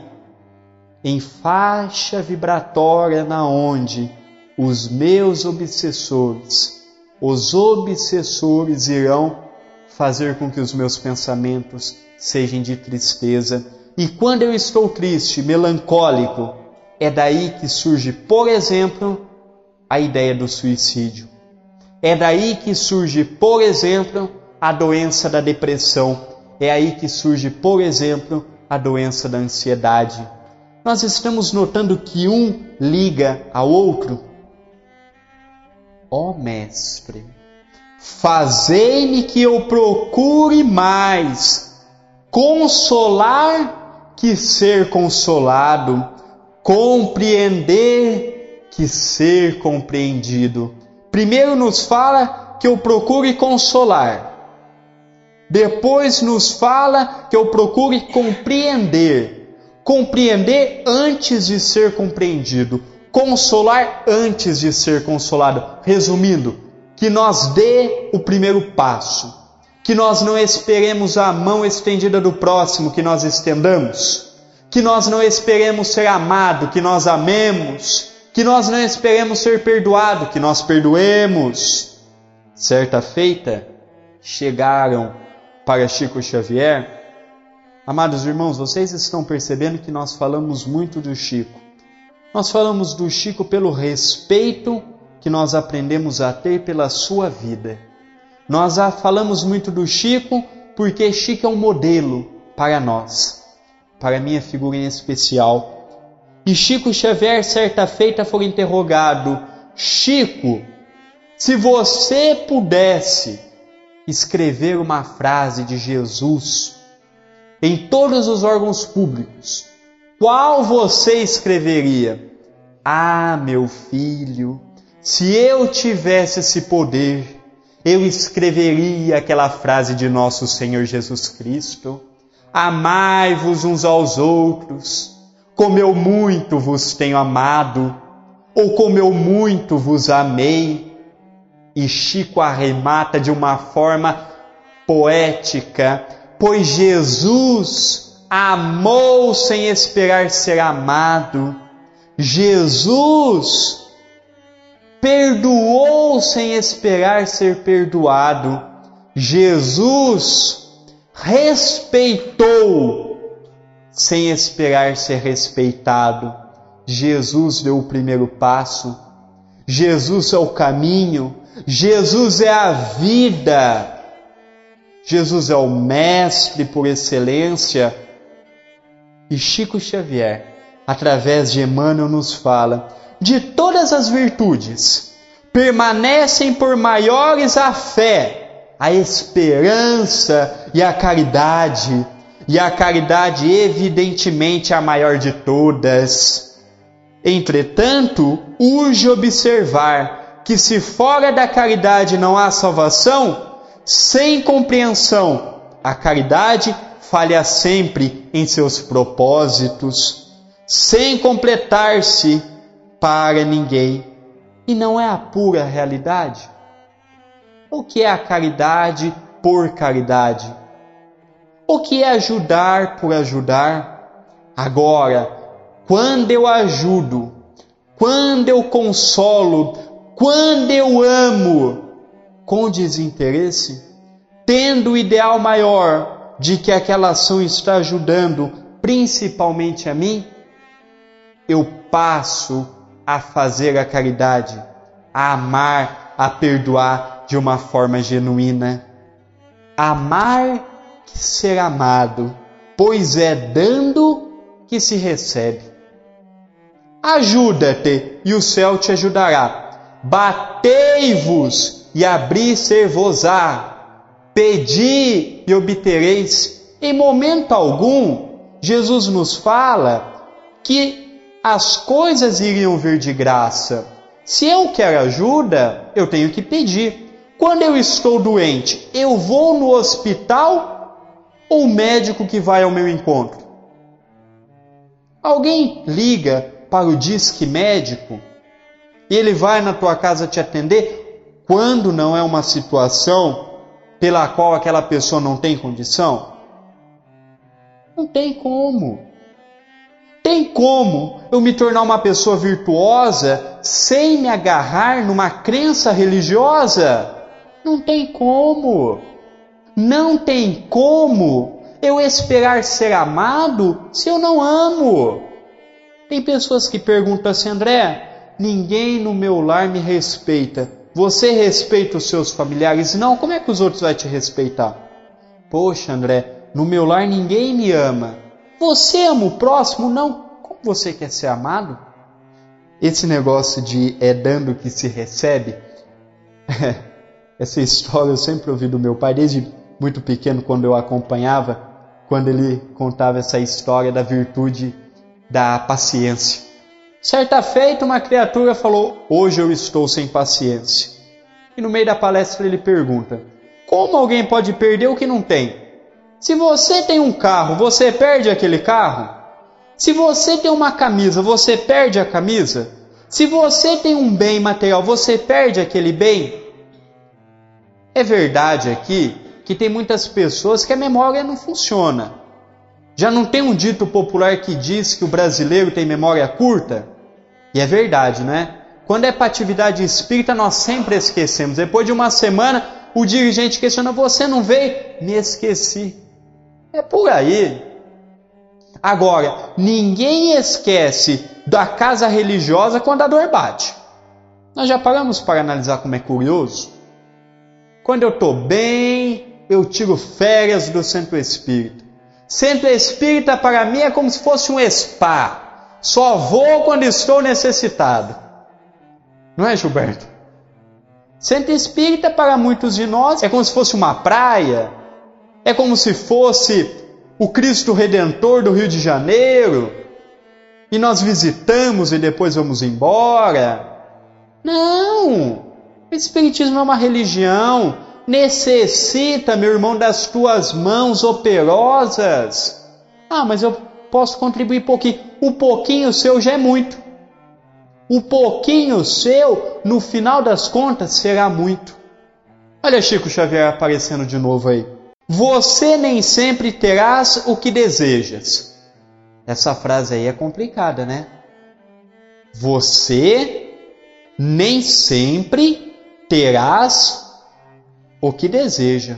em faixa vibratória na onde os meus obsessores, os obsessores irão fazer com que os meus pensamentos sejam de tristeza. E quando eu estou triste, melancólico, é daí que surge, por exemplo, a ideia do suicídio. É daí que surge, por exemplo, a doença da depressão. É aí que surge, por exemplo, a doença da ansiedade. Nós estamos notando que um liga ao outro. Ó oh, Mestre, Fazei-me que eu procure mais consolar que ser consolado, compreender que ser compreendido. Primeiro nos fala que eu procure consolar. Depois nos fala que eu procure compreender. Compreender antes de ser compreendido. consolar antes de ser consolado. Resumindo, que nós dê o primeiro passo, que nós não esperemos a mão estendida do próximo que nós estendamos, que nós não esperemos ser amado, que nós amemos, que nós não esperemos ser perdoado, que nós perdoemos. Certa feita, chegaram para Chico Xavier. Amados irmãos, vocês estão percebendo que nós falamos muito do Chico. Nós falamos do Chico pelo respeito que nós aprendemos a ter pela sua vida. Nós falamos muito do Chico porque Chico é um modelo para nós, para minha figurinha especial. E Chico Xavier, certa feita, foi interrogado: Chico, se você pudesse escrever uma frase de Jesus em todos os órgãos públicos, qual você escreveria? Ah, meu filho, se eu tivesse esse poder, eu escreveria aquela frase de nosso Senhor Jesus Cristo: Amai-vos uns aos outros, como eu muito vos tenho amado, ou como eu muito vos amei. E Chico arremata de uma forma poética, pois Jesus amou sem esperar ser amado. Jesus perdoou sem esperar ser perdoado. Jesus respeitou sem esperar ser respeitado. Jesus deu o primeiro passo. Jesus é o caminho. Jesus é a vida. Jesus é o mestre por excelência e Chico Xavier, através de Emmanuel, nos fala: de todas as virtudes, permanecem por maiores a fé, a esperança e a caridade. E a caridade, evidentemente, é a maior de todas. Entretanto, urge observar que, se fora da caridade não há salvação, sem compreensão, a caridade falha sempre em seus propósitos, sem completar-se para ninguém. E não é a pura realidade? O que é a caridade por caridade? O que é ajudar por ajudar? Agora, quando eu ajudo, quando eu consolo, quando eu amo com desinteresse, tendo o ideal maior de que aquela ação está ajudando principalmente a mim, eu passo a fazer a caridade, a amar, a perdoar de uma forma genuína. Amar que ser amado, pois é dando que se recebe. Ajuda-te e o céu te ajudará. Batei-vos e abri-ser-vos-á Pedi e obtereis. Em momento algum, Jesus nos fala que as coisas iriam vir de graça. Se eu quero ajuda, eu tenho que pedir. Quando eu estou doente, eu vou no hospital ou o médico que vai ao meu encontro? Alguém liga para o disque médico e ele vai na tua casa te atender quando não é uma situação pela qual aquela pessoa não tem condição? Não tem como. Tem como eu me tornar uma pessoa virtuosa sem me agarrar numa crença religiosa? Não tem como. Não tem como eu esperar ser amado se eu não amo. Tem pessoas que perguntam assim, André, ninguém no meu lar me respeita. Você respeita os seus familiares? Não, como é que os outros vão te respeitar? Poxa, André, no meu lar ninguém me ama. Você ama o próximo? Não. Como você quer ser amado? Esse negócio de é dando que se recebe, *laughs* essa história eu sempre ouvi do meu pai, desde muito pequeno, quando eu acompanhava, quando ele contava essa história da virtude da paciência. Certa feita, uma criatura falou: Hoje eu estou sem paciência. E no meio da palestra ele pergunta: Como alguém pode perder o que não tem? Se você tem um carro, você perde aquele carro? Se você tem uma camisa, você perde a camisa? Se você tem um bem material, você perde aquele bem? É verdade aqui que tem muitas pessoas que a memória não funciona. Já não tem um dito popular que diz que o brasileiro tem memória curta? E é verdade, né? Quando é para atividade espírita, nós sempre esquecemos. Depois de uma semana, o dirigente questiona: Você não veio? Me esqueci. É por aí. Agora, ninguém esquece da casa religiosa quando a dor bate. Nós já paramos para analisar como é curioso? Quando eu estou bem, eu tiro férias do centro espírita. Centro espírita para mim é como se fosse um spa. Só vou quando estou necessitado. Não é, Gilberto? Centro espírita para muitos de nós é como se fosse uma praia. É como se fosse o Cristo Redentor do Rio de Janeiro. E nós visitamos e depois vamos embora. Não! O Espiritismo é uma religião, necessita, meu irmão, das tuas mãos operosas. Ah, mas eu posso contribuir pouquinho. O pouquinho seu já é muito. O pouquinho seu, no final das contas, será muito. Olha Chico Xavier aparecendo de novo aí. Você nem sempre terás o que desejas. Essa frase aí é complicada, né? Você nem sempre terás o que deseja.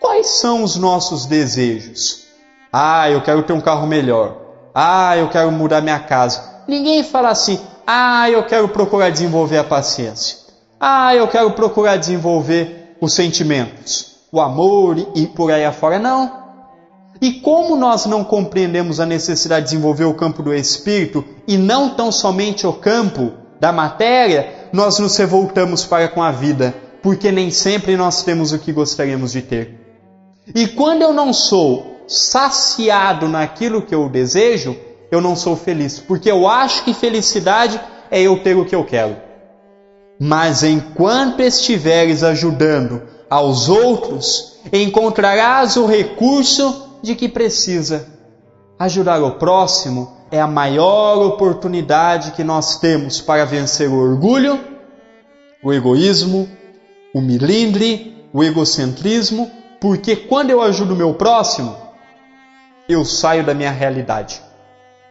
Quais são os nossos desejos? Ah, eu quero ter um carro melhor. Ah, eu quero mudar minha casa. Ninguém fala assim: ah, eu quero procurar desenvolver a paciência. Ah, eu quero procurar desenvolver os sentimentos, o amor e por aí afora. Não. E como nós não compreendemos a necessidade de desenvolver o campo do espírito e não tão somente o campo da matéria, nós nos revoltamos para com a vida, porque nem sempre nós temos o que gostaríamos de ter. E quando eu não sou saciado naquilo que eu desejo, eu não sou feliz, porque eu acho que felicidade é eu ter o que eu quero. Mas enquanto estiveres ajudando aos outros, encontrarás o recurso de que precisa. Ajudar o próximo é a maior oportunidade que nós temos para vencer o orgulho, o egoísmo, o milindre, o egocentrismo, porque quando eu ajudo o meu próximo, eu saio da minha realidade.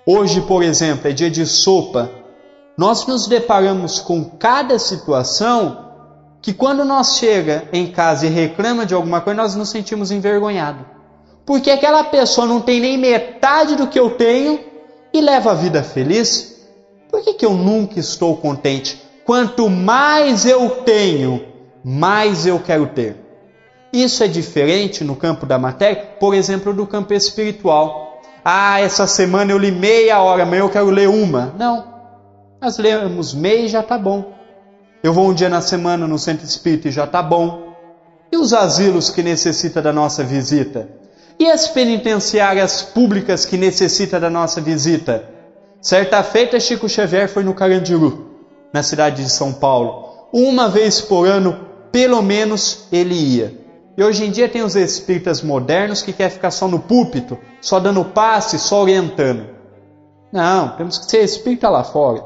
Hoje, por exemplo, é dia de sopa. Nós nos deparamos com cada situação que quando nós chega em casa e reclama de alguma coisa, nós nos sentimos envergonhados. Porque aquela pessoa não tem nem metade do que eu tenho e leva a vida feliz, por que, que eu nunca estou contente? Quanto mais eu tenho, mais eu quero ter. Isso é diferente no campo da matéria, por exemplo, do campo espiritual. Ah, essa semana eu li meia hora, amanhã eu quero ler uma. Não. Nós lemos meia e já está bom. Eu vou um dia na semana no centro espírita e já está bom. E os asilos que necessitam da nossa visita? E as penitenciárias públicas que necessitam da nossa visita? Certa feita, Chico Xavier foi no Carandiru, na cidade de São Paulo. Uma vez por ano, pelo menos, ele ia. E hoje em dia tem os espíritas modernos que querem ficar só no púlpito, só dando passe, só orientando. Não, temos que ser espírita lá fora.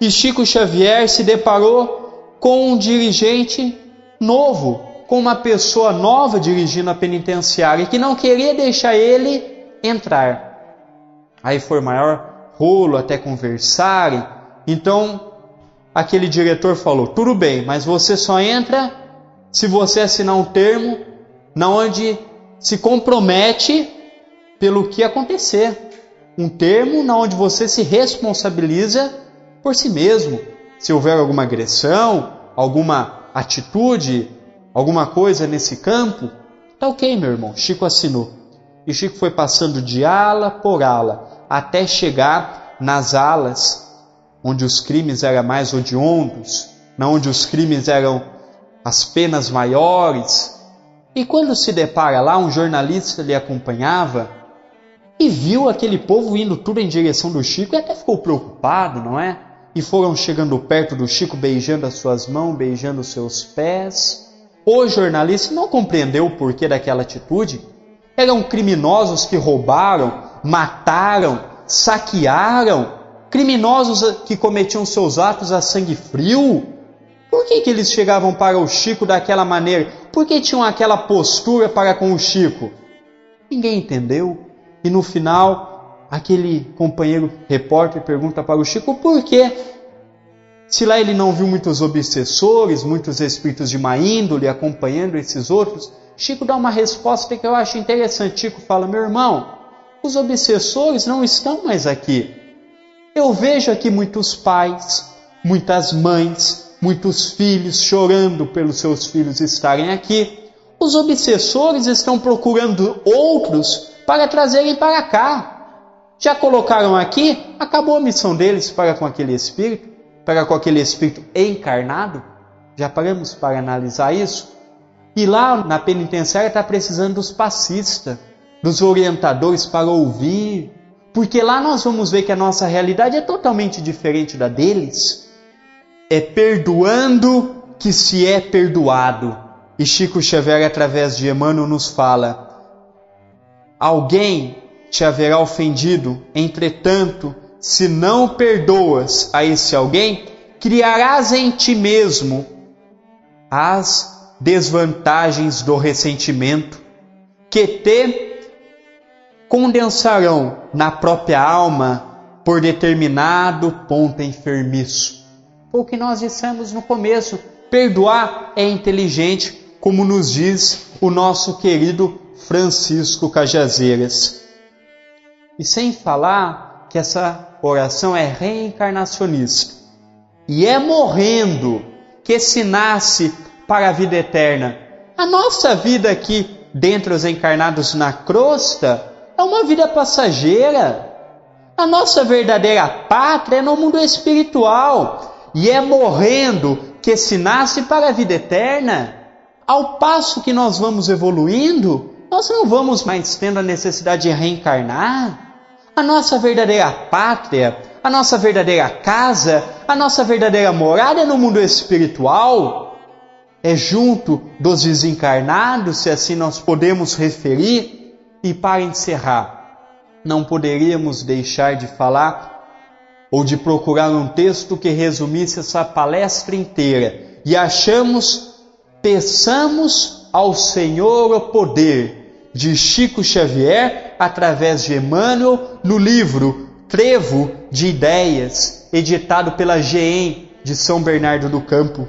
E Chico Xavier se deparou com um dirigente novo, com uma pessoa nova dirigindo a penitenciária que não queria deixar ele entrar. Aí foi maior rolo até conversarem. Então aquele diretor falou: tudo bem, mas você só entra se você assinar um termo na onde se compromete pelo que acontecer. Um termo na onde você se responsabiliza por si mesmo. Se houver alguma agressão, alguma atitude alguma coisa nesse campo? Tá ok, meu irmão. Chico assinou. E Chico foi passando de ala por ala até chegar nas alas onde os crimes eram mais odiondos, onde os crimes eram as penas maiores. E quando se depara lá, um jornalista lhe acompanhava e viu aquele povo indo tudo em direção do Chico e até ficou preocupado, não é? E foram chegando perto do Chico, beijando as suas mãos, beijando os seus pés. O jornalista não compreendeu o porquê daquela atitude. Eram criminosos que roubaram, mataram, saquearam criminosos que cometiam seus atos a sangue frio? Por que, que eles chegavam para o Chico daquela maneira? Por que tinham aquela postura para com o Chico? Ninguém entendeu. E no final, aquele companheiro repórter pergunta para o Chico por quê? Se lá ele não viu muitos obsessores, muitos espíritos de má índole acompanhando esses outros, Chico dá uma resposta que eu acho interessante. Chico fala: Meu irmão, os obsessores não estão mais aqui. Eu vejo aqui muitos pais, muitas mães, muitos filhos chorando pelos seus filhos estarem aqui. Os obsessores estão procurando outros para trazerem para cá. Já colocaram aqui, acabou a missão deles para com aquele espírito, para com aquele espírito encarnado. Já paramos para analisar isso? E lá na penitenciária está precisando dos passistas, dos orientadores para ouvir, porque lá nós vamos ver que a nossa realidade é totalmente diferente da deles. É perdoando que se é perdoado. E Chico Xavier, através de Emmanuel, nos fala: Alguém te haverá ofendido, entretanto, se não perdoas a esse alguém, criarás em ti mesmo as desvantagens do ressentimento, que te condensarão na própria alma por determinado ponto enfermiço. O que nós dissemos no começo. Perdoar é inteligente, como nos diz o nosso querido Francisco Cajazeiras. E sem falar que essa oração é reencarnacionista. E é morrendo que se nasce para a vida eterna. A nossa vida aqui, dentre os encarnados na crosta, é uma vida passageira. A nossa verdadeira pátria é no mundo espiritual e é morrendo que se nasce para a vida eterna. Ao passo que nós vamos evoluindo, nós não vamos mais tendo a necessidade de reencarnar. A nossa verdadeira pátria, a nossa verdadeira casa, a nossa verdadeira morada é no mundo espiritual. É junto dos desencarnados, se assim nós podemos referir, e para encerrar, não poderíamos deixar de falar ou de procurar um texto que resumisse essa palestra inteira e achamos, peçamos ao Senhor o poder de Chico Xavier através de Emmanuel no livro Trevo de Ideias, editado pela GEM de São Bernardo do Campo.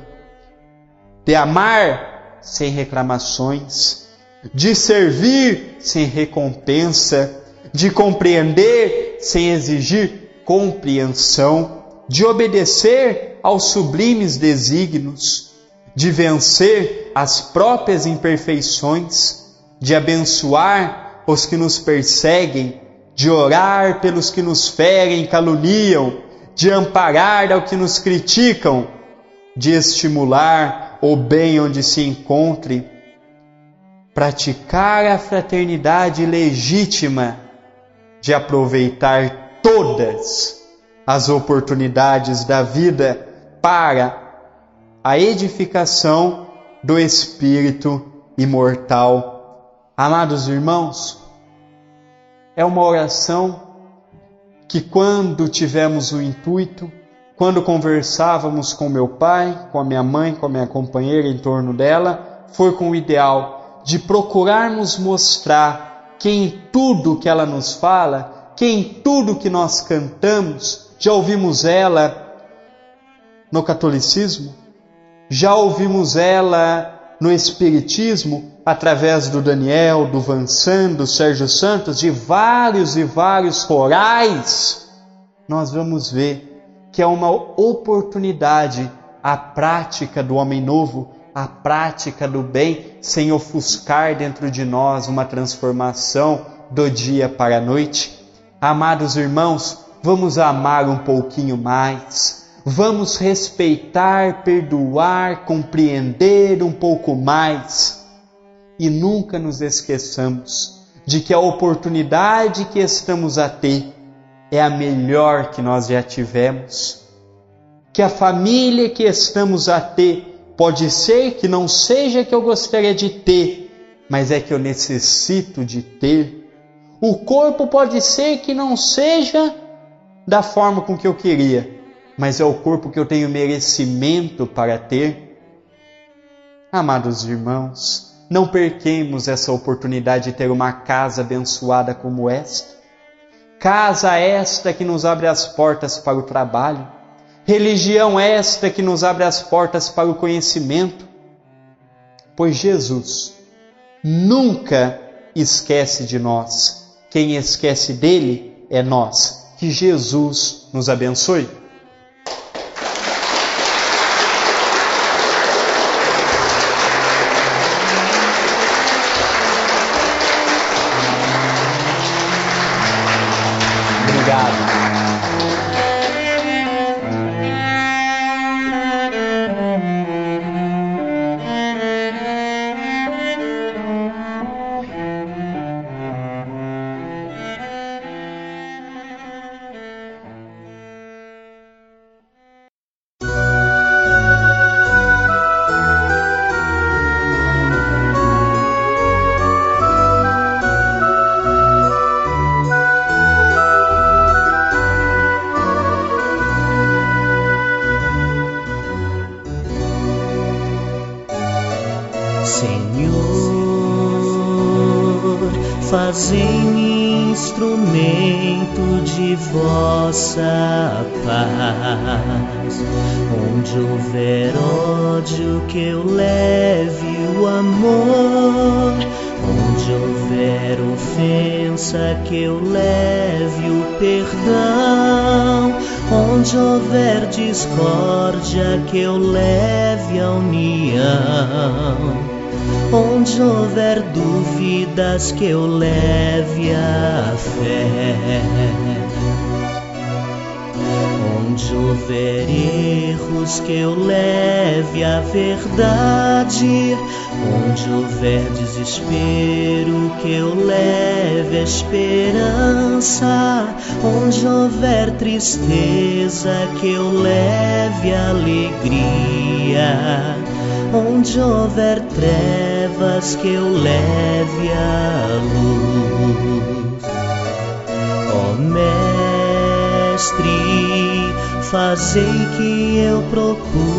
De amar sem reclamações, de servir sem recompensa, de compreender sem exigir compreensão, de obedecer aos sublimes desígnios, de vencer as próprias imperfeições, de abençoar os que nos perseguem, de orar pelos que nos ferem, caluniam, de amparar ao que nos criticam, de estimular o bem onde se encontre praticar a fraternidade legítima de aproveitar todas as oportunidades da vida para a edificação do espírito imortal. Amados irmãos, é uma oração que quando tivemos o intuito, quando conversávamos com meu pai, com a minha mãe, com a minha companheira em torno dela, foi com o ideal de procurarmos mostrar que em tudo que ela nos fala, que em tudo que nós cantamos, já ouvimos ela no catolicismo, já ouvimos ela no Espiritismo, através do Daniel, do Vansan, do Sérgio Santos, de vários e vários corais, nós vamos ver que é uma oportunidade a prática do homem novo a prática do bem sem ofuscar dentro de nós uma transformação do dia para a noite. Amados irmãos, vamos amar um pouquinho mais, vamos respeitar, perdoar, compreender um pouco mais. E nunca nos esqueçamos de que a oportunidade que estamos a ter é a melhor que nós já tivemos, que a família que estamos a ter Pode ser que não seja que eu gostaria de ter, mas é que eu necessito de ter. O corpo pode ser que não seja da forma com que eu queria, mas é o corpo que eu tenho merecimento para ter. Amados irmãos, não perquemos essa oportunidade de ter uma casa abençoada como esta. Casa esta que nos abre as portas para o trabalho, religião esta que nos abre as portas para o conhecimento, pois Jesus nunca esquece de nós. Quem esquece dele é nós. Que Jesus nos abençoe. Discórdia, que eu leve a união Onde houver dúvidas, que eu leve a fé. Onde houver erros, que eu leve a verdade. Onde houver desespero, que eu leve a esperança. Onde houver tristeza, que eu leve a alegria Onde houver trevas, que eu leve a luz. Ó oh, Mestre, fazei que eu procure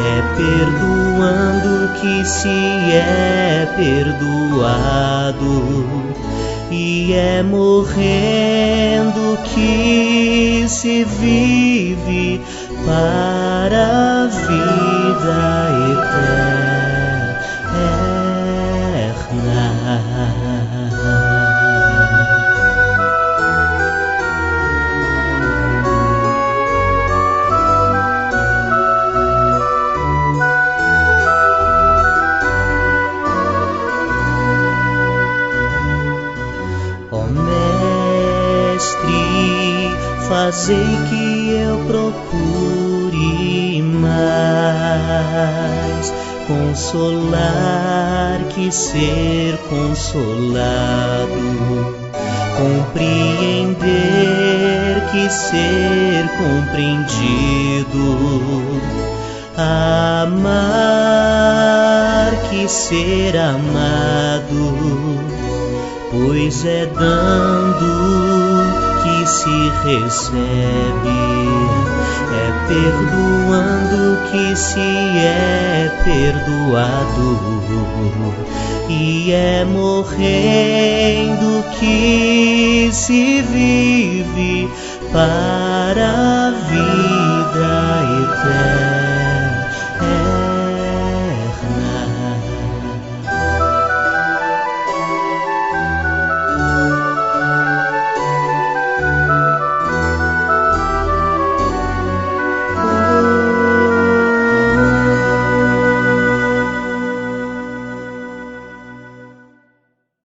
é perdoando que se é perdoado. E é morrendo que se vive para a vida eterna. Fazei que eu procure mais consolar que ser consolado, compreender que ser compreendido, amar que ser amado, pois é dando se recebe, é perdoando que se é perdoado, e é morrendo que se vive para a vida eterna.